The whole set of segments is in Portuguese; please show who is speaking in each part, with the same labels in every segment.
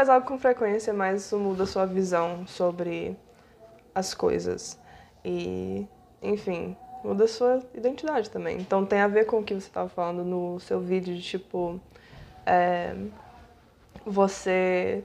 Speaker 1: faz algo com frequência, mais isso muda a sua visão sobre as coisas. E, enfim, muda a sua identidade também. Então tem a ver com o que você estava falando no seu vídeo de tipo. É, você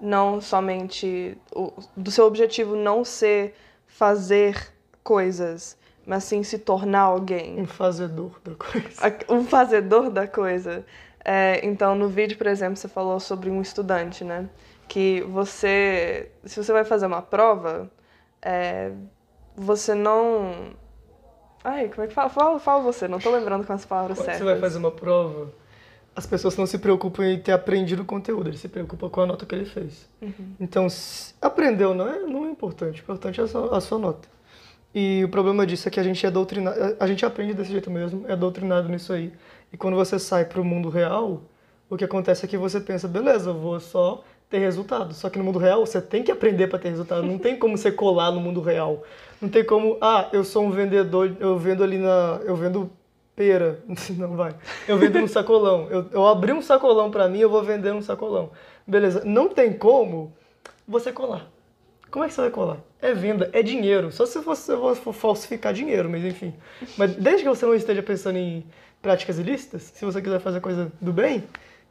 Speaker 1: não somente. O, do seu objetivo não ser fazer coisas, mas sim se tornar alguém.
Speaker 2: Um fazedor da coisa.
Speaker 1: Um fazedor da coisa. É, então, no vídeo, por exemplo, você falou sobre um estudante, né? Que você, se você vai fazer uma prova, é, você não. Ai, como é que fala? Fala, fala você, não tô lembrando com as palavras
Speaker 2: Quando
Speaker 1: certas.
Speaker 2: você vai fazer uma prova, as pessoas não se preocupam em ter aprendido o conteúdo, eles se preocupam com a nota que ele fez. Então, se aprendeu não é, não é importante, o importante é a sua, a sua nota. E o problema disso é que a gente é doutrinado, a gente aprende desse jeito mesmo, é doutrinado nisso aí. E quando você sai para o mundo real, o que acontece é que você pensa, beleza, eu vou só ter resultado. Só que no mundo real você tem que aprender para ter resultado. Não tem como você colar no mundo real. Não tem como, ah, eu sou um vendedor, eu vendo ali na, eu vendo pera, não vai. Eu vendo no sacolão. Eu, eu abri um sacolão para mim, eu vou vender um sacolão. Beleza? Não tem como você colar. Como é que você vai colar? É venda, é dinheiro. Só se você for falsificar dinheiro, mas enfim. Mas desde que você não esteja pensando em práticas ilícitas, se você quiser fazer coisa do bem,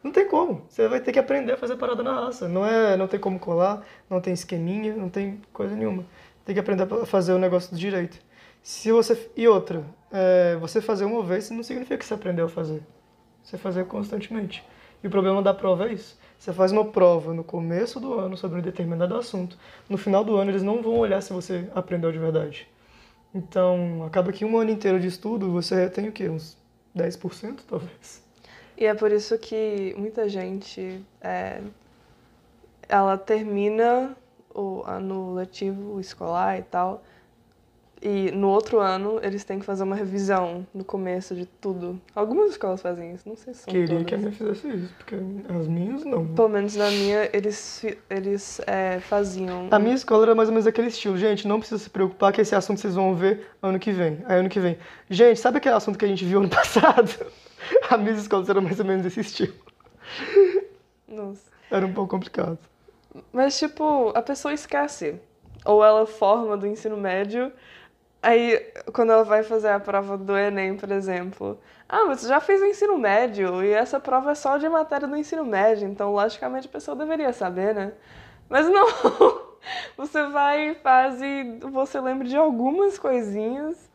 Speaker 2: não tem como. Você vai ter que aprender a fazer parada na raça. Não é, não tem como colar, não tem esqueminha, não tem coisa nenhuma. Tem que aprender a fazer o negócio do direito. Se você e outra, é, você fazer uma vez não significa que você aprendeu a fazer. Você fazer constantemente. E o problema da prova é isso. Você faz uma prova no começo do ano sobre um determinado assunto. No final do ano eles não vão olhar se você aprendeu de verdade. Então, acaba que um ano inteiro de estudo você tem o quê? Uns 10% talvez.
Speaker 1: E é por isso que muita gente é, ela termina o ano letivo escolar e tal. E no outro ano eles têm que fazer uma revisão no começo de tudo. Algumas escolas fazem isso, não sei se são
Speaker 2: Queria
Speaker 1: todas.
Speaker 2: que a minha fizesse isso, porque as minhas não.
Speaker 1: Pelo menos na minha eles, eles é, faziam.
Speaker 2: A minha escola era mais ou menos aquele estilo. Gente, não precisa se preocupar que esse assunto vocês vão ver ano que vem. Aí ano que vem. Gente, sabe aquele assunto que a gente viu ano passado? A minha escola era mais ou menos esse estilo.
Speaker 1: Nossa.
Speaker 2: Era um pouco complicado.
Speaker 1: Mas, tipo, a pessoa esquece. Ou ela forma do ensino médio, aí quando ela vai fazer a prova do Enem, por exemplo. Ah, mas você já fez o ensino médio e essa prova é só de matéria do ensino médio, então logicamente a pessoa deveria saber, né? Mas não! Você vai e faz e você lembra de algumas coisinhas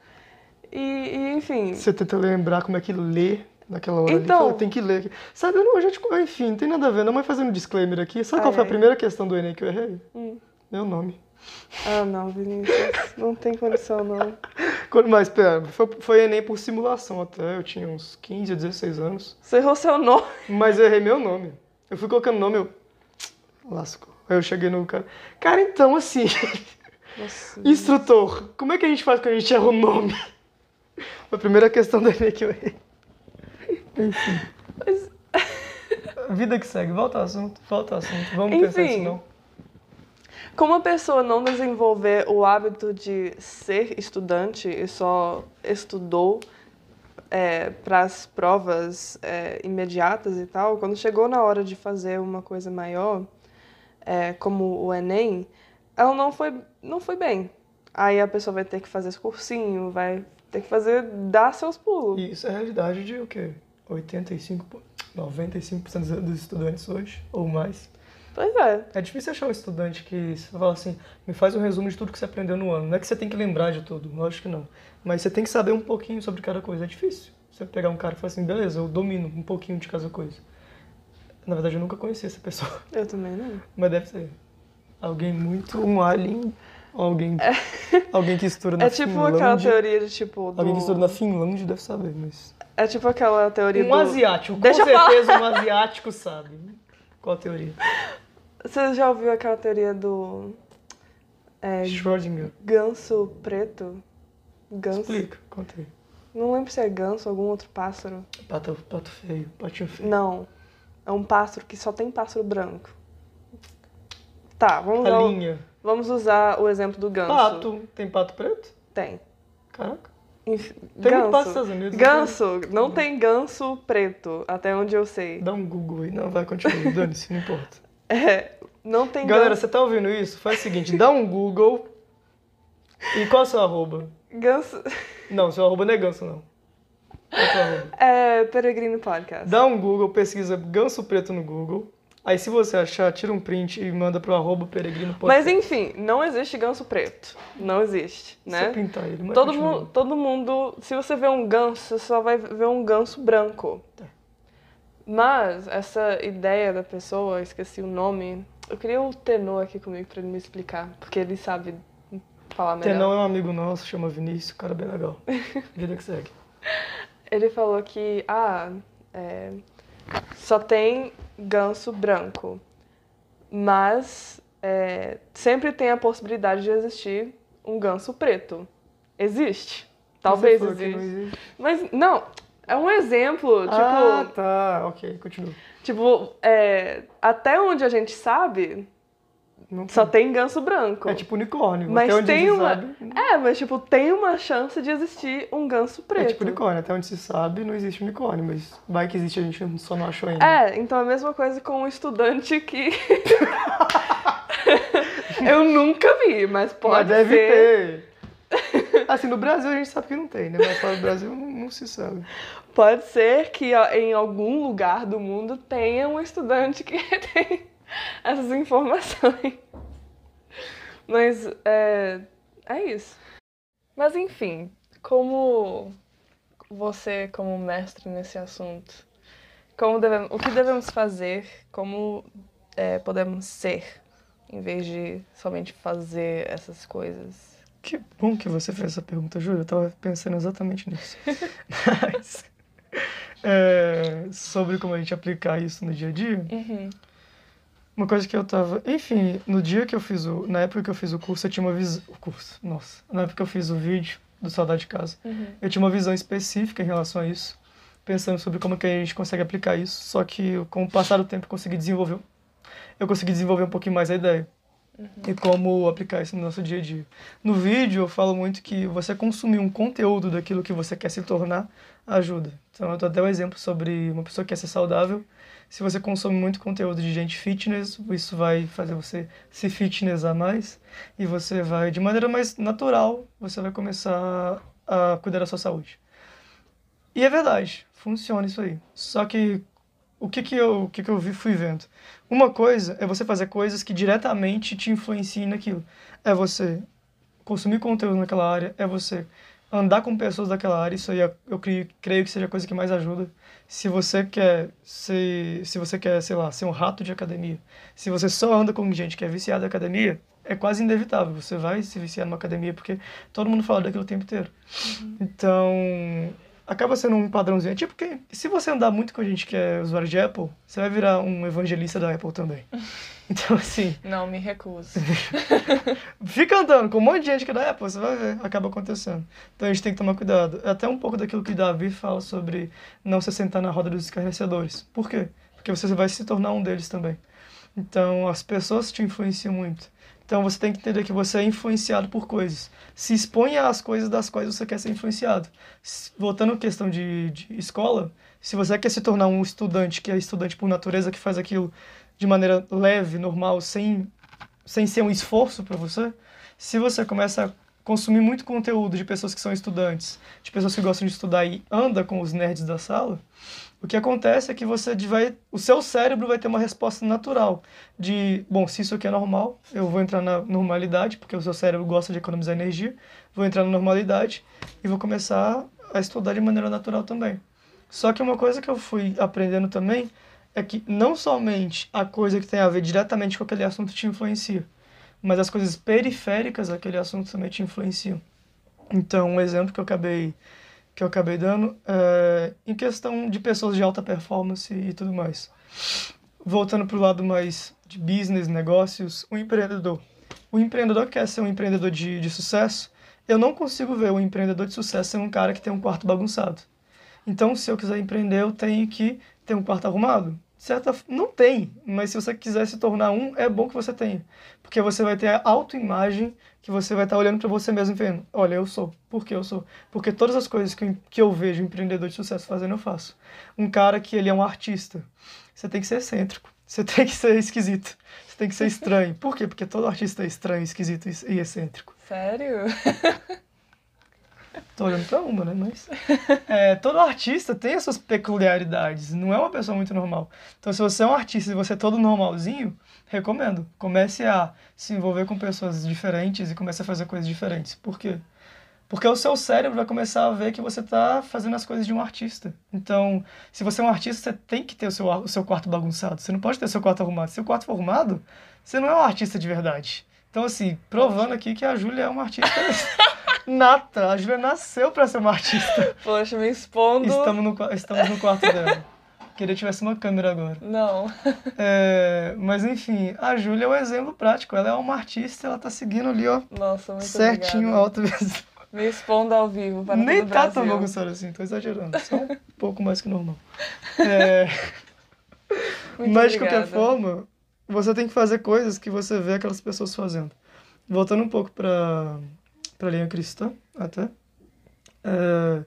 Speaker 1: e, e, enfim.
Speaker 2: Você tenta lembrar como é que lê naquela hora ali.
Speaker 1: Então.
Speaker 2: Fala, tem que ler. Sabe, eu não, eu já te... Enfim, não tem nada a ver. Não, mas fazendo um disclaimer aqui. Sabe qual
Speaker 1: Ai,
Speaker 2: foi a
Speaker 1: ai.
Speaker 2: primeira questão do Enem que eu errei?
Speaker 1: Hum.
Speaker 2: Meu nome.
Speaker 1: Ah, não, Vinícius. Não tem condição, não.
Speaker 2: Quando mais, pera, foi, foi Enem por simulação até. Eu tinha uns 15 a 16 anos.
Speaker 1: Você errou seu nome.
Speaker 2: Mas eu errei meu nome. Eu fui colocando nome, eu. Lascou. Aí eu cheguei no cara. Cara, então assim.
Speaker 1: Nossa.
Speaker 2: Instrutor, como é que a gente faz quando a gente erra o nome? Foi a primeira questão do Enem que eu errei. Enfim.
Speaker 1: Mas-
Speaker 2: Vida que segue, volta ao assunto, volta ao assunto. Vamos pensar
Speaker 1: Enfim.
Speaker 2: nisso não.
Speaker 1: Como a pessoa não desenvolver o hábito de ser estudante e só estudou para as provas é, imediatas e tal, quando chegou na hora de fazer uma coisa maior, é, como o Enem, ela não foi, não foi bem. Aí a pessoa vai ter que fazer esse cursinho, vai ter que fazer, dar seus pulos.
Speaker 2: E isso é a realidade de o quê? 85, po- 95% dos- dos estudantes hoje, ou mais.
Speaker 1: Pois é.
Speaker 2: É difícil achar um estudante que fala assim, me faz um resumo de tudo que você aprendeu no ano. Não é que você tem que lembrar de tudo, lógico que não. Mas você tem que saber um pouquinho sobre cada coisa. É difícil. Você pegar um cara e falar assim, beleza, eu domino um pouquinho de cada coisa. Na verdade, eu nunca conheci essa pessoa.
Speaker 1: Eu também não.
Speaker 2: Mas deve ser alguém muito um alien, ou alguém, alguém que estuda na
Speaker 1: É tipo aquela
Speaker 2: Finlândia.
Speaker 1: teoria de tipo. Do...
Speaker 2: Alguém que estuda na Finlândia deve saber, mas...
Speaker 1: É tipo aquela teoria
Speaker 2: Um
Speaker 1: do.
Speaker 2: asiático, com
Speaker 1: Deixa falar.
Speaker 2: certeza um asiático sabe. Qual a teoria?
Speaker 1: Você já ouviu aquela teoria do. É,
Speaker 2: Schrödinger.
Speaker 1: ganso preto? Ganso.
Speaker 2: Explica, conta aí.
Speaker 1: Não lembro se é ganso ou algum outro pássaro.
Speaker 2: Pato, pato feio, patinho feio.
Speaker 1: Não. É um pássaro que só tem pássaro branco. Tá, vamos,
Speaker 2: A
Speaker 1: usar, o-
Speaker 2: linha.
Speaker 1: vamos usar o exemplo do ganso.
Speaker 2: Pato. Tem pato preto?
Speaker 1: Tem.
Speaker 2: Caraca.
Speaker 1: Enf-
Speaker 2: Tem pato
Speaker 1: ganso.
Speaker 2: nos Estados Unidos.
Speaker 1: Ganso. Não tem ganso preto, até onde eu sei.
Speaker 2: Dá um Google aí. Não, vai, continua. Dane-se, não importa.
Speaker 1: É, não tem
Speaker 2: Galera,
Speaker 1: ganso.
Speaker 2: você tá ouvindo isso? Faz o seguinte, dá um Google. E qual é o seu arroba?
Speaker 1: Ganso.
Speaker 2: Não, seu arroba não é ganso, não. Qual é o seu arroba?
Speaker 1: É Peregrino Podcast.
Speaker 2: Dá um Google, pesquisa ganso preto no Google. Aí se você achar, tira um print e manda pro arroba peregrino
Speaker 1: Mas enfim, não existe ganso preto. Não existe,
Speaker 2: Você
Speaker 1: né?
Speaker 2: pintar ele, mas
Speaker 1: Todo mundo, todo mundo, se você vê um ganso, você só vai ver um ganso branco.
Speaker 2: Tá.
Speaker 1: Mas essa ideia da pessoa, esqueci o nome. Eu queria o Tenor aqui comigo pra ele me explicar, porque ele sabe falar melhor.
Speaker 2: Tenão é um amigo nosso, chama Vinícius, cara bem legal. Vida que segue.
Speaker 1: Ele falou que, ah, é, só tem ganso branco, mas é, sempre tem a possibilidade de existir um ganso preto. Existe. Talvez exista.
Speaker 2: existe.
Speaker 1: Mas, não, é um exemplo, tipo,
Speaker 2: ah, tá, ok, continua.
Speaker 1: tipo é, até onde a gente sabe,
Speaker 2: Não
Speaker 1: só
Speaker 2: tem.
Speaker 1: tem ganso branco.
Speaker 2: É tipo unicórnio.
Speaker 1: Mas
Speaker 2: até
Speaker 1: tem uma-
Speaker 2: sabe.
Speaker 1: É, mas tipo, tem uma chance de existir um ganso preto.
Speaker 2: É tipo unicórnio, até onde se sabe não existe unicórnio, mas vai que existe, a gente só não achou ainda.
Speaker 1: É, então é a mesma coisa com um estudante que. eu nunca vi, mas pode
Speaker 2: mas deve
Speaker 1: ser.
Speaker 2: ter. Assim, no Brasil a gente sabe que não tem, né? Mas fora do Brasil não, não se sabe.
Speaker 1: Pode ser que em algum lugar do mundo tenha um estudante que tem essas informações. Mas é, é isso. Mas enfim, como você, como mestre nesse assunto, como devemos, o que devemos fazer, como é, podemos ser, em vez de somente fazer essas coisas?
Speaker 2: Que bom que você fez essa pergunta, Júlia. Eu tava pensando exatamente nisso. Mas, é, sobre como a gente aplicar isso no dia a dia,
Speaker 1: Uhum.
Speaker 2: uma coisa que eu tava. Enfim, no dia que eu fiz o. Na época que eu fiz o curso, eu tinha uma visão. O curso, nossa. Na época que eu fiz o vídeo do Saudade de Casa,
Speaker 1: Uhum.
Speaker 2: eu tinha uma visão específica em relação a isso, pensando sobre como que a gente consegue aplicar isso. Só que com o passar do tempo eu consegui desenvolver. Eu consegui desenvolver um pouquinho mais a ideia. E como aplicar isso no nosso dia a dia. No vídeo eu falo muito que você consumir um conteúdo daquilo que você quer se tornar ajuda. Então eu dou até um exemplo sobre uma pessoa que quer ser saudável. Se você consome muito conteúdo de gente fitness, isso vai fazer você se fitnessar mais e você vai, de maneira mais natural, você vai começar a cuidar da sua saúde. E é verdade, funciona isso aí. Só que o que que eu, o que que eu vi, fui vendo? Uma coisa é você fazer coisas que diretamente te influenciem naquilo. É você consumir conteúdo naquela área, é você andar com pessoas daquela área, isso aí eu creio, creio que seja a coisa que mais ajuda. Se você quer ser, se você quer, sei lá, ser um rato de academia, se você só anda com gente que é viciada em academia, é quase inevitável, você vai se viciar numa academia porque todo mundo fala daquilo o tempo inteiro. Então, acaba sendo um padrãozinho. É tipo que se você andar muito com gente que é usuário de Apple, você vai virar um evangelista da Apple também. Então, assim,
Speaker 1: Não, me recuso.
Speaker 2: fica andando com um monte de gente que é da Apple, você vai ver, acaba acontecendo. Então a gente tem que tomar cuidado. É até um pouco daquilo que Davi fala sobre não se sentar na roda dos escarnecedores. Por quê? Porque você vai se tornar um deles também. Então as pessoas te influenciam muito. Então você tem que entender que você é influenciado por coisas. Se exponha às coisas das quais você quer ser influenciado. Voltando à questão de, de escola, se você quer se tornar um estudante que é estudante por natureza, que faz aquilo de maneira leve, normal, sem, sem ser um esforço para você, se você começa a consumir muito conteúdo de pessoas que são estudantes, de pessoas que gostam de estudar e anda com os nerds da sala, o que acontece é que você vai, o seu cérebro vai ter uma resposta natural de, bom, se isso aqui é normal, eu vou entrar na normalidade, porque o seu cérebro gosta de economizar energia, vou entrar na normalidade e vou começar a estudar de maneira natural também. Só que uma coisa que eu fui aprendendo também é que não somente a coisa que tem a ver diretamente com aquele assunto te influencia, mas as coisas periféricas daquele assunto também te influenciam. Então, um exemplo que eu acabei que eu acabei dando é em questão de pessoas de alta performance e tudo mais. Voltando para o lado mais de business, negócios, o empreendedor. O empreendedor quer ser um empreendedor de, de sucesso. Eu não consigo ver um empreendedor de sucesso ser um cara que tem um quarto bagunçado. Então, se eu quiser empreender, eu tenho que ter um quarto arrumado? Certa, não tem, mas se você quiser se tornar um, é bom que você tenha. Porque você vai ter a autoimagem que você vai estar olhando para você mesmo e vendo, olha, eu sou. Por que eu sou? Porque todas as coisas que eu, que eu vejo um empreendedor de sucesso fazendo, eu faço. Um cara que ele é um artista, você tem que ser excêntrico. Você tem que ser esquisito. Você tem que ser estranho. Por quê? Porque todo artista é estranho, esquisito e excêntrico.
Speaker 1: Sério?
Speaker 2: Tô olhando pra uma, né? Mas. É, todo artista tem as suas peculiaridades. Não é uma pessoa muito normal. Então, se você é um artista e você é todo normalzinho, recomendo. Comece a se envolver com pessoas diferentes e comece a fazer coisas diferentes. Por quê? Porque o seu cérebro vai começar a ver que você está fazendo as coisas de um artista. Então, se você é um artista, você tem que ter o seu, o seu quarto bagunçado. Você não pode ter o seu quarto arrumado. Se o quarto for arrumado, você não é um artista de verdade. Então, assim, provando aqui que a Júlia é uma artista nata. A Júlia nasceu para ser uma artista.
Speaker 1: Poxa, me expondo.
Speaker 2: Estamos no, estamos no quarto dela. Queria que tivesse uma câmera agora.
Speaker 1: Não.
Speaker 2: É, mas enfim, a Júlia é um exemplo prático. Ela é uma artista, ela tá seguindo ali, ó.
Speaker 1: Nossa, muito
Speaker 2: certinho,
Speaker 1: obrigada.
Speaker 2: alto mesmo.
Speaker 1: Me expondo ao vivo para
Speaker 2: Nem
Speaker 1: todo
Speaker 2: tá
Speaker 1: Brasil.
Speaker 2: tão bagunçado assim, tô exagerando. Só um pouco mais que normal. É,
Speaker 1: Muito
Speaker 2: mas de qualquer forma, você tem que fazer coisas que você vê aquelas pessoas fazendo. Voltando um pouco para a linha cristã, até. É,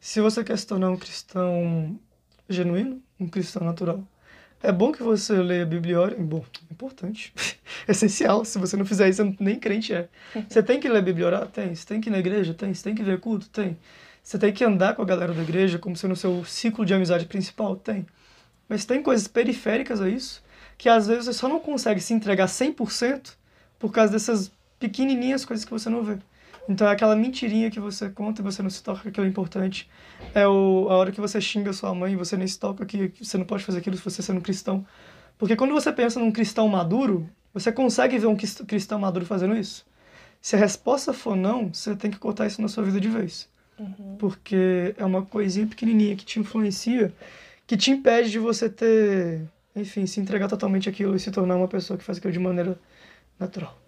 Speaker 2: se você quer se tornar um cristão genuíno, um cristão natural, é bom que você leia a Bíblia. Bom, importante. Essencial. Se você não fizer isso, nem crente é. Você tem que ler a Bíblia orar? Tem. Você tem que ir na igreja? Tem. Você tem que ver culto? Tem. Você tem que andar com a galera da igreja como sendo o seu ciclo de amizade principal? Tem. Mas tem coisas periféricas a isso que às vezes você só não consegue se entregar 100% por causa dessas pequenininhas coisas que você não vê. Então é aquela mentirinha que você conta e você não se toca que aquilo é importante. É o, a hora que você xinga sua mãe e você nem se toca que você não pode fazer aquilo se você sendo um cristão. Porque quando você pensa num cristão maduro, você consegue ver um crist- cristão maduro fazendo isso. Se a resposta for não, você tem que cortar isso na sua vida de vez. Porque é uma coisinha pequenininha que te influencia, que te impede de você ter, enfim, se entregar totalmente àquilo e se tornar uma pessoa que faz aquilo de maneira natural.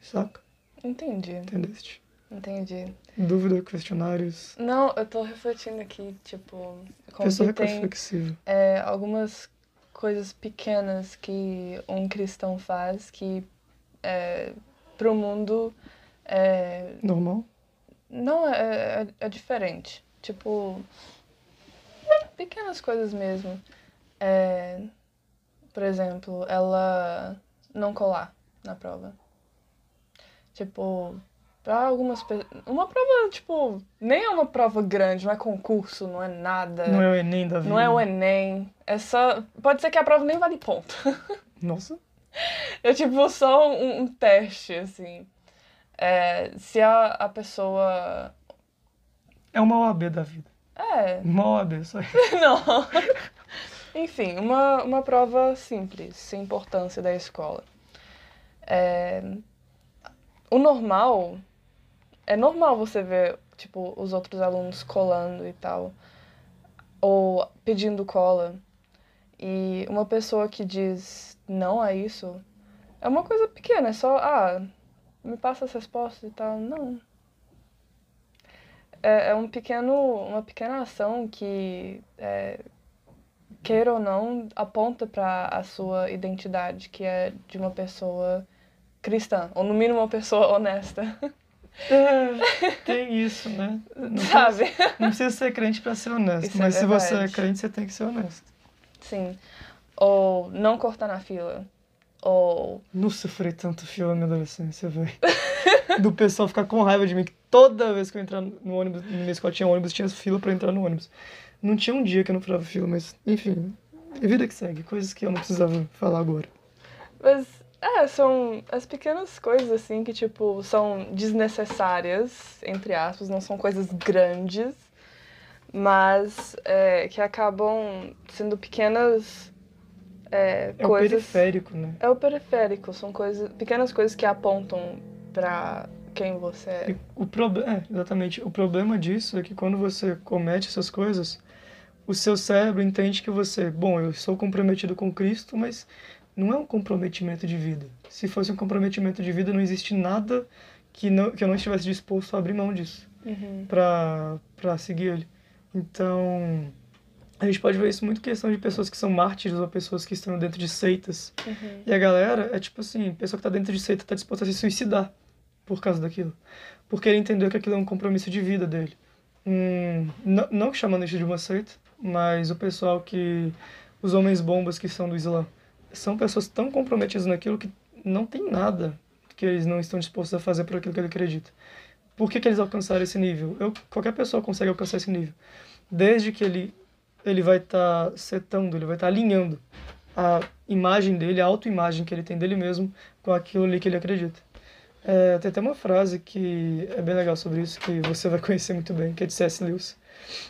Speaker 2: Saca?
Speaker 1: Entendi,
Speaker 2: Entendeste?
Speaker 1: entendi.
Speaker 2: Dúvida, questionários.
Speaker 1: Não, eu tô refletindo aqui, tipo, como
Speaker 2: Pessoa
Speaker 1: que
Speaker 2: reflexiva.
Speaker 1: é, algumas coisas pequenas que um cristão faz que é, pro mundo é,
Speaker 2: Normal?
Speaker 1: não é, é, é diferente. Tipo, pequenas coisas mesmo. É, por exemplo, ela não colar na prova. Tipo, pra algumas pessoas. Uma prova, tipo, nem é uma prova grande, não é concurso, não é nada.
Speaker 2: Não é o Enem da vida.
Speaker 1: Não é o Enem. É só. Pode ser que a prova nem vale ponto.
Speaker 2: Nossa.
Speaker 1: É tipo só um, um teste, assim. É, se a, a pessoa.
Speaker 2: É uma OAB da vida.
Speaker 1: É,
Speaker 2: Uma OAB, só isso.
Speaker 1: não. Enfim, uma, uma prova simples, sem importância da escola. É, o normal. É normal você ver, tipo, os outros alunos colando e tal. Ou pedindo cola. E uma pessoa que diz não a isso é uma coisa pequena, é só, ah, me passa as respostas e tal. Não. É, é um pequeno, uma pequena ação que, é, queira ou não, aponta para a sua identidade, que é de uma pessoa cristã, ou no mínimo uma pessoa honesta,
Speaker 2: É, tem isso, né? Não
Speaker 1: sabe?
Speaker 2: precisa- Não precisa ser crente pra ser honesto,
Speaker 1: Isso é
Speaker 2: mas se você é crente, você tem que ser honesto.
Speaker 1: Sim. Ou não cortar na fila. Ou.
Speaker 2: Não sofri tanto fila na minha adolescência, velho. Do pessoal ficar com raiva de mim, que toda vez que eu entrar no ônibus, na minha escola tinha ônibus, tinha fila pra entrar no ônibus. Não tinha um dia que eu não furava fila, mas, enfim, é vida que segue, coisas que eu não precisava falar agora.
Speaker 1: Mas, é, são as pequenas coisas, assim, que, tipo, são desnecessárias, entre aspas, não são coisas grandes, mas é, que acabam sendo pequenas é,
Speaker 2: É o
Speaker 1: coisas.
Speaker 2: periférico, né?
Speaker 1: É o periférico, são coisas, pequenas coisas que apontam pra quem você é.
Speaker 2: E o problema, é, exatamente. O problema disso é que quando você comete essas coisas, o seu cérebro entende que você, bom, eu sou comprometido com Cristo, mas não é um comprometimento de vida. Se fosse um comprometimento de vida, não existe nada que, não, que eu não estivesse disposto a abrir mão disso
Speaker 1: Uhum.
Speaker 2: para seguir ele. Então, a gente pode ver isso muito questão de pessoas que são mártires ou pessoas que estão dentro de seitas.
Speaker 1: Uhum.
Speaker 2: E a galera é tipo assim, pessoa que tá dentro de seita tá disposta a se suicidar por causa daquilo. Porque ele entendeu que aquilo é um compromisso de vida dele. Hum, não, não chamando isso de uma seita, mas o pessoal que. Os homens bombas que são do Islã. São pessoas tão comprometidas naquilo que não tem nada que eles não estão dispostos a fazer por aquilo que ele acredita. Por que, que eles alcançaram esse nível? Eu, qualquer pessoa consegue alcançar esse nível. Desde que ele, ele vai estar tá setando, ele vai estar tá alinhando a imagem dele, a autoimagem que ele tem dele mesmo com aquilo ali que ele acredita. É, tem até uma frase que é bem legal sobre isso, que você vai conhecer muito bem, que é de C.S. Lewis,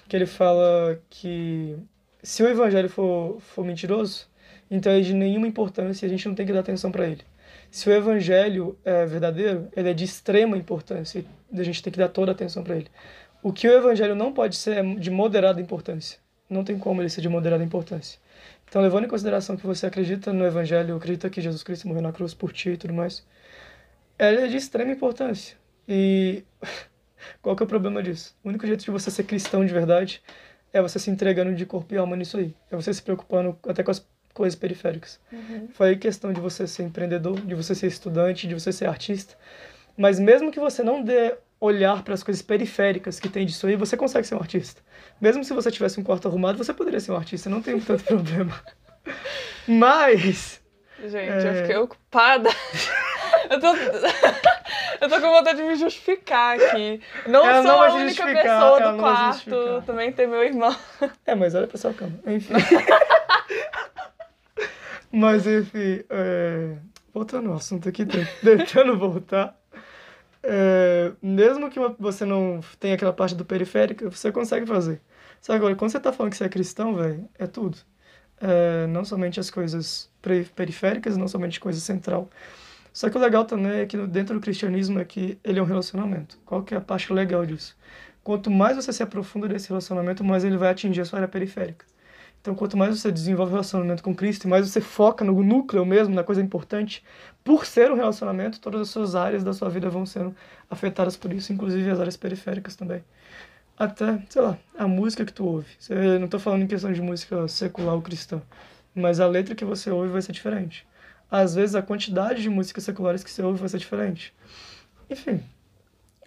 Speaker 2: que ele fala que se o evangelho for, for mentiroso, então é de nenhuma importância e a gente não tem que dar atenção para ele. Se o evangelho é verdadeiro, ele é de extrema importância e a gente tem que dar toda a atenção para ele. O que o evangelho não pode ser é de moderada importância. Não tem como ele ser de moderada importância. Então, levando em consideração que você acredita no evangelho, acredita que Jesus Cristo morreu na cruz por ti e tudo mais, ela é de extrema importância. E qual que é o problema disso? O único jeito de você ser cristão de verdade é você se entregando de corpo e alma nisso aí. É você se preocupando até com as coisas periféricas. Uhum. Foi questão de você ser empreendedor, de você ser estudante, de você ser artista. Mas mesmo que você não dê olhar para as coisas periféricas que tem disso aí, você consegue ser um artista. Mesmo se você tivesse um quarto arrumado, você poderia ser um artista, não tem tanto problema. Mas.
Speaker 1: Gente, é... eu fiquei ocupada. eu tô. eu tô com vontade de me justificar aqui. Não ela sou não a única pessoa do quarto, também tem meu irmão.
Speaker 2: É, mas olha pra sua cama. Enfim. Mas, enfim, é... voltando ao assunto aqui, tentando voltar. É... Mesmo que você não tenha aquela parte do periférico, você consegue fazer. Só agora, quando você tá falando que você é cristão, velho, é tudo. É... Não somente as coisas periféricas, não somente coisa central. Só que o legal também é que dentro do cristianismo é que ele é um relacionamento. Qual que é a parte legal disso? Quanto mais você se aprofunda nesse relacionamento, mais ele vai atingir a sua área periférica. Então, quanto mais você desenvolve o relacionamento com Cristo, mais você foca no núcleo mesmo, na coisa importante, por ser um relacionamento, todas as suas áreas da sua vida vão sendo afetadas por isso, inclusive as áreas periféricas também. Até, sei lá, a música que tu ouve. Eu não estou falando em questão de música secular ou cristã, mas a letra que você ouve vai ser diferente. Às vezes, a quantidade de músicas seculares que você ouve vai ser diferente. Enfim,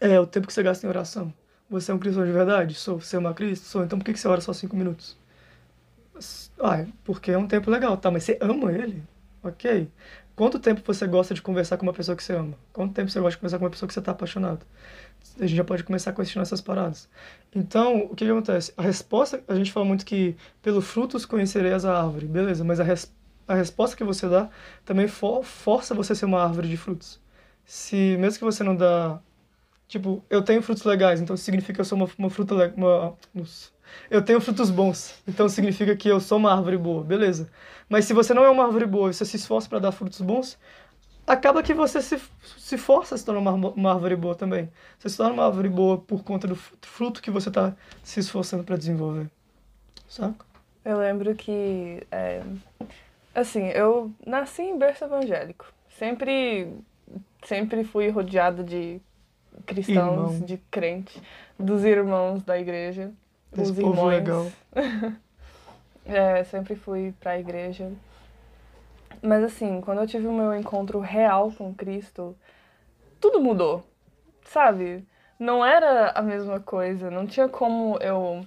Speaker 2: é o tempo que você gasta em oração. Você é um cristão de verdade? Sou. Você uma Cristo? Sou. Então por que você ora só cinco minutos? Ah, porque é um tempo legal, tá? Mas você ama ele? Ok. Quanto tempo você gosta de conversar com uma pessoa que você ama? Quanto tempo você gosta de conversar com uma pessoa que você está apaixonado? A gente já pode começar a questionar essas paradas. Então, o que, que acontece? A resposta, a gente fala muito que pelo frutos conhecereis a árvore, beleza, mas a, res, a resposta que você dá também for, força você a ser uma árvore de frutos. Se, mesmo que você não dá. Tipo, eu tenho frutos legais, então significa que eu sou uma, uma fruta. Uma, nossa, eu tenho frutos bons, então significa que eu sou uma árvore boa, beleza. Mas se você não é uma árvore boa e você se esforça para dar frutos bons, acaba que você se, se força a se tornar uma, uma árvore boa também. Você se torna uma árvore boa por conta do fruto que você está se esforçando para desenvolver. Saca?
Speaker 1: Eu lembro que, é, assim, eu nasci em berço evangélico. Sempre, sempre fui rodeada de cristãos, Irmão. de crentes, dos irmãos da igreja.
Speaker 2: Esse os povo legal.
Speaker 1: é, sempre fui para a igreja. Mas assim, quando eu tive o meu encontro real com Cristo, tudo mudou. Sabe? Não era a mesma coisa, não tinha como eu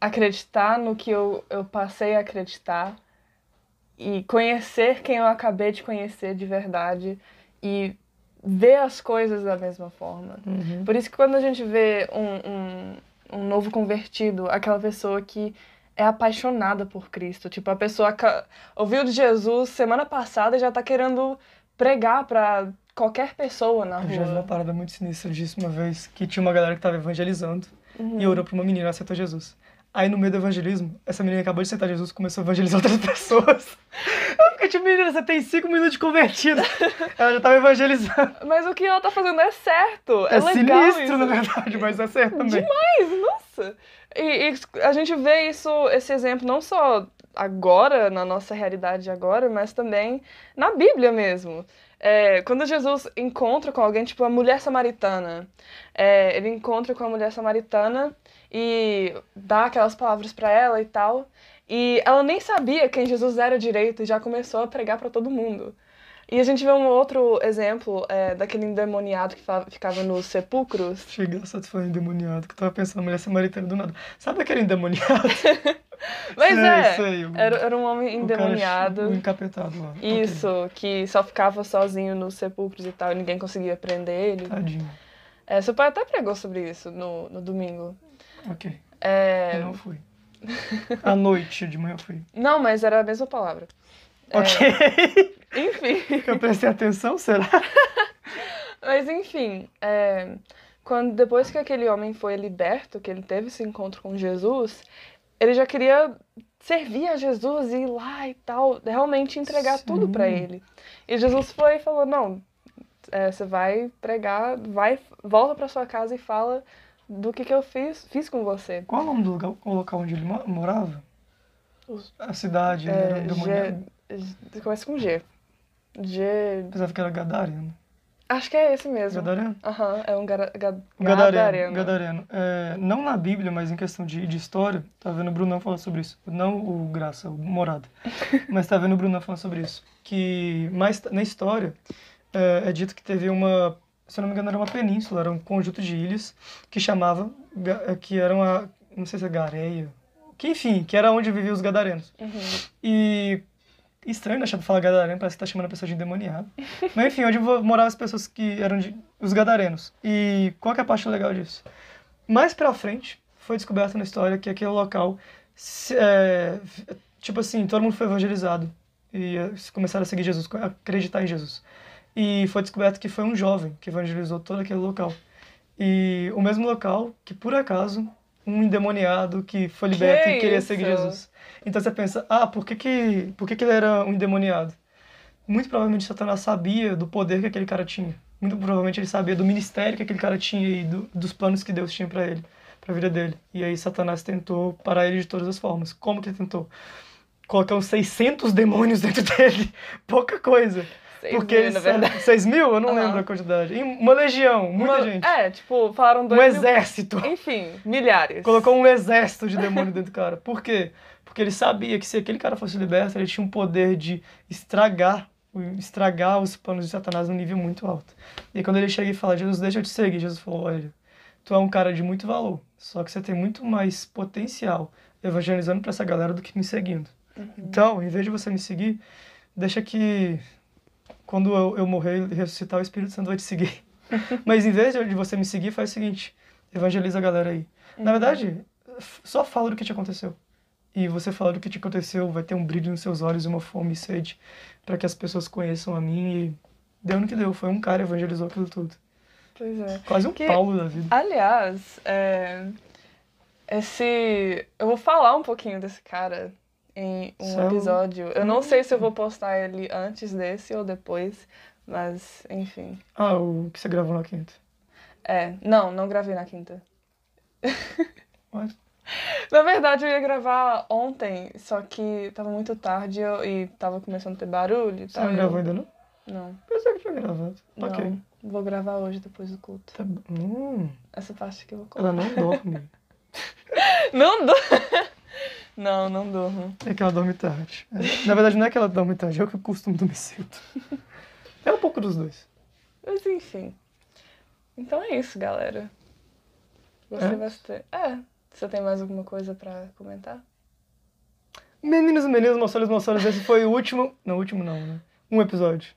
Speaker 1: acreditar no que eu, eu passei a acreditar e conhecer quem eu acabei de conhecer de verdade e ver as coisas da mesma forma. Uhum. Por isso que quando a gente vê um, um um novo convertido, aquela pessoa que é apaixonada por Cristo. Tipo, a pessoa ouviu de Jesus semana passada e já tá querendo pregar para qualquer pessoa na rua.
Speaker 2: Eu já vi uma parada muito sinistra disso uma vez, que tinha uma galera que tava evangelizando uhum. e orou pra uma menina, aceitou Jesus. Aí no meio do evangelismo, essa menina acabou de aceitar Jesus começou a evangelizar outras pessoas. Eu fiquei tipo, menina, você tem cinco minutos de convertida. ela já tava evangelizando.
Speaker 1: Mas o que ela tá fazendo é certo. É,
Speaker 2: é sinistro,
Speaker 1: isso.
Speaker 2: na verdade, mas é certo também.
Speaker 1: Demais, nossa. E, e, a gente vê isso, esse exemplo não só agora, na nossa realidade agora, mas também na Bíblia mesmo. É, quando Jesus encontra com alguém, tipo a mulher samaritana, é, ele encontra com a mulher samaritana e dá aquelas palavras para ela e tal. E ela nem sabia quem Jesus era direito e já começou a pregar para todo mundo. E a gente vê um outro exemplo é, daquele endemoniado que ficava nos sepulcros.
Speaker 2: Achei engraçado foi endemoniado, que eu tava pensando na mulher samaritana do nada. Sabe aquele endemoniado?
Speaker 1: Mas
Speaker 2: Sei,
Speaker 1: é,
Speaker 2: sei, o-
Speaker 1: era, era um homem
Speaker 2: cara
Speaker 1: endemoniado.
Speaker 2: O encapetado lá.
Speaker 1: Isso, que só ficava sozinho nos sepulcros e tal, e ninguém conseguia prender ele.
Speaker 2: Tadinho.
Speaker 1: É, seu pai até pregou sobre isso no, no domingo.
Speaker 2: Ok.
Speaker 1: É,
Speaker 2: Eu não fui. À noite, de manhã eu fui.
Speaker 1: não, mas era a mesma palavra. É,
Speaker 2: Ok.
Speaker 1: Enfim.
Speaker 2: Eu prestei atenção, será?
Speaker 1: Mas enfim, é, quando, depois que aquele homem foi liberto, que ele teve esse encontro com Jesus, ele já queria servir a Jesus e ir lá e tal, realmente entregar tudo pra
Speaker 2: Sim.
Speaker 1: ele. E Jesus foi e falou: Não, é, você vai pregar, vai, volta pra sua casa e fala do que, que eu fiz, fiz com você.
Speaker 2: Qual é o nome do lugar, o local onde ele mo- morava?
Speaker 1: Os-
Speaker 2: A cidade, era
Speaker 1: É. G, começa com G. G.
Speaker 2: Pensava que era Gadareno.
Speaker 1: Acho que é esse mesmo.
Speaker 2: Gadareno?
Speaker 1: Aham, é um gara, ga,
Speaker 2: Gadareno.
Speaker 1: gadareno.
Speaker 2: Gadareno. É, não na Bíblia, mas em questão de, de história, tá vendo o Brunão falar sobre isso. Não o Graça, o Morada. mas tá vendo o Brunão falar sobre isso. Que mais na história é, é dito que teve uma, se eu não me engano, era uma península, era um conjunto de ilhas que chamava, é, que era uma, não sei se é Gareia, que enfim, que era onde viviam os gadarenos.
Speaker 1: Uhum.
Speaker 2: E estranho pra falar gadareno, parece que tá chamando a pessoa de endemoniado. Mas enfim, onde moravam as pessoas que eram de, os gadarenos. E qual que é a parte legal disso? Mais pra frente, foi descoberto na história que aquele local, é, tipo assim, todo mundo foi evangelizado. E eh, começaram a seguir Jesus, a acreditar em Jesus. E foi descoberto que foi um jovem que evangelizou todo aquele local. E o mesmo local que, por acaso, um endemoniado que foi liberto
Speaker 1: Que
Speaker 2: e queria
Speaker 1: isso?
Speaker 2: seguir Jesus. Então você pensa, ah, por que, que, por que, que ele era um endemoniado? Muito provavelmente Satanás sabia do poder que aquele cara tinha. Muito provavelmente ele sabia do ministério que aquele cara tinha e do- dos planos que Deus tinha pra ele, pra vida dele. E aí Satanás tentou parar ele de todas as formas. Como que ele tentou? Colocar uns 600 demônios dentro dele. Pouca coisa. Porque
Speaker 1: mil, na verdade.
Speaker 2: 6 mil? Eu não
Speaker 1: Aham.
Speaker 2: lembro a quantidade. Uma legião, muita
Speaker 1: Uma-
Speaker 2: gente.
Speaker 1: É, tipo, falaram
Speaker 2: Um
Speaker 1: dois mil-
Speaker 2: exército.
Speaker 1: Enfim, milhares.
Speaker 2: Colocou um exército de demônio dentro do cara. Por quê? Porque ele sabia que se aquele cara fosse liberto, ele tinha um poder de estragar, estragar os planos de Satanás num nível muito alto. E aí, quando ele chega e fala, Jesus, deixa eu te seguir, Jesus falou, olha, tu é um cara de muito valor, só que você tem muito mais potencial evangelizando pra essa galera do que me seguindo. Então, em vez de você me seguir, deixa que quando eu, eu morrer e ressuscitar, o Espírito Santo vai te seguir. Mas em vez de você me seguir, faz o seguinte, evangeliza a galera aí. Na verdade, só fala do que te aconteceu. E você fala do que te aconteceu, vai ter um brilho nos seus olhos e uma fome e sede para que as pessoas conheçam a mim e deu no que deu. Foi um cara que evangelizou aquilo tudo.
Speaker 1: Pois é.
Speaker 2: Quase um
Speaker 1: Que-
Speaker 2: Paulo da vida.
Speaker 1: Aliás, é, esse. Eu vou falar um pouquinho desse cara em um
Speaker 2: Só-
Speaker 1: episódio. Eu não sei se eu vou postar ele antes desse ou depois, mas enfim.
Speaker 2: Ah, o que você gravou na quinta.
Speaker 1: É, não, não gravei na quinta.
Speaker 2: Ué?
Speaker 1: Na verdade, eu ia gravar ontem, só que tava muito tarde eu- e tava começando a ter barulho e
Speaker 2: Você
Speaker 1: tal.
Speaker 2: não
Speaker 1: eu-
Speaker 2: gravou ainda não?
Speaker 1: Não,
Speaker 2: Pensei que tinha gravado.
Speaker 1: não.
Speaker 2: Ok.
Speaker 1: Vou gravar hoje depois do culto.
Speaker 2: Tá bom. Hum,
Speaker 1: Essa parte que eu vou colocar.
Speaker 2: ela não dorme.
Speaker 1: Não dou. Não, não durmo.
Speaker 2: É que ela dorme tarde. É, Na verdade, não é que ela dorme tarde, é que eu costumo dormir cedo. É um pouco dos dois.
Speaker 1: Mas enfim. Então é isso, galera. Gostei
Speaker 2: É?
Speaker 1: bastante. É. Você tem mais alguma coisa pra comentar?
Speaker 2: Meninos e meninas, e moçolas, esse foi o último. Não, último não, né? Um episódio.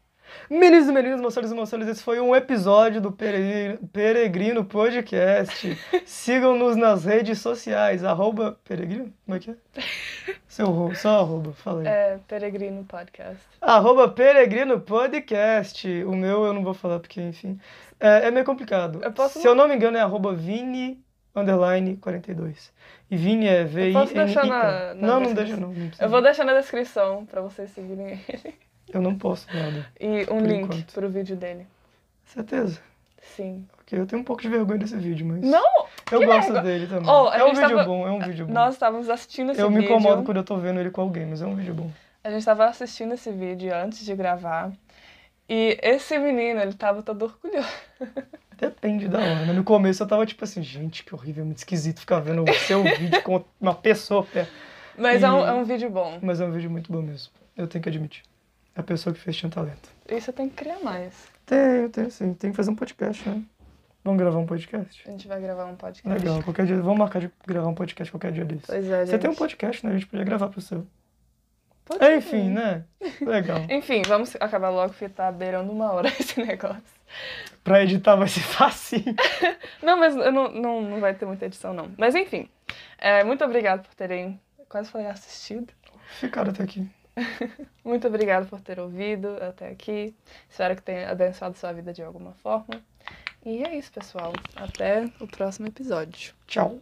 Speaker 2: Meninos e meninas, moçolos e moçolas, esse foi um episódio do Peregrino, Podcast. Sigam-nos nas redes sociais. Arroba Peregrino? Como é que é? Seu só arroba, fala aí.
Speaker 1: É Peregrino Podcast.
Speaker 2: Arroba Peregrino Podcast. O meu eu não vou falar porque, enfim. É, é meio complicado.
Speaker 1: Eu posso-
Speaker 2: Se eu não me engano, é arroba Vini underline 42. E Vini é v i
Speaker 1: posso
Speaker 2: n
Speaker 1: deixar
Speaker 2: i Não, não deixa não. não.
Speaker 1: Eu vou deixar na descrição pra vocês seguirem ele.
Speaker 2: Eu não posso nada.
Speaker 1: E um link
Speaker 2: enquanto.
Speaker 1: pro vídeo dele.
Speaker 2: Certeza.
Speaker 1: Sim.
Speaker 2: Ok, eu tenho um pouco de vergonha desse vídeo, mas.
Speaker 1: Não!
Speaker 2: Eu gosto
Speaker 1: vergonha.
Speaker 2: dele também.
Speaker 1: Oh,
Speaker 2: é um vídeo
Speaker 1: tava-
Speaker 2: bom, é um vídeo bom.
Speaker 1: Nós estávamos assistindo esse
Speaker 2: eu me
Speaker 1: vídeo.
Speaker 2: incomodo quando eu tô vendo ele com alguém, mas é um vídeo bom.
Speaker 1: A gente tava assistindo esse vídeo antes de gravar. E esse menino, ele tava todo orgulhoso.
Speaker 2: Depende da hora. né? No começo eu tava tipo assim, gente, que horrível, muito esquisito ficar vendo o seu vídeo com uma pessoa perto.
Speaker 1: Mas é, um,
Speaker 2: E-
Speaker 1: é um vídeo bom.
Speaker 2: Mas é um vídeo muito bom mesmo. Eu tenho que admitir. A pessoa que fez tinha talento.
Speaker 1: E você tem que criar mais.
Speaker 2: Tenho, tenho sim. Tem que fazer um podcast, né? Vamos gravar um podcast?
Speaker 1: A gente vai gravar um podcast.
Speaker 2: Legal. Qualquer dia. Vamos marcar de gravar um podcast qualquer dia desse.
Speaker 1: Pois é, gente.
Speaker 2: Você tem um podcast, né? A gente podia gravar pro seu.
Speaker 1: Pode ser.
Speaker 2: Enfim, né? Legal.
Speaker 1: Enfim, vamos acabar logo, porque tá beirando uma hora esse negócio.
Speaker 2: Pra editar vai ser fácil.
Speaker 1: Não, mas não, não, não vai ter muita edição, não. Mas enfim, é, muito obrigada por terem, quase falei assistido.
Speaker 2: Ficaram até aqui.
Speaker 1: Muito obrigada por ter ouvido até aqui. Espero que tenha abençoado sua vida de alguma forma. E é isso, pessoal. Até o próximo episódio.
Speaker 2: Tchau.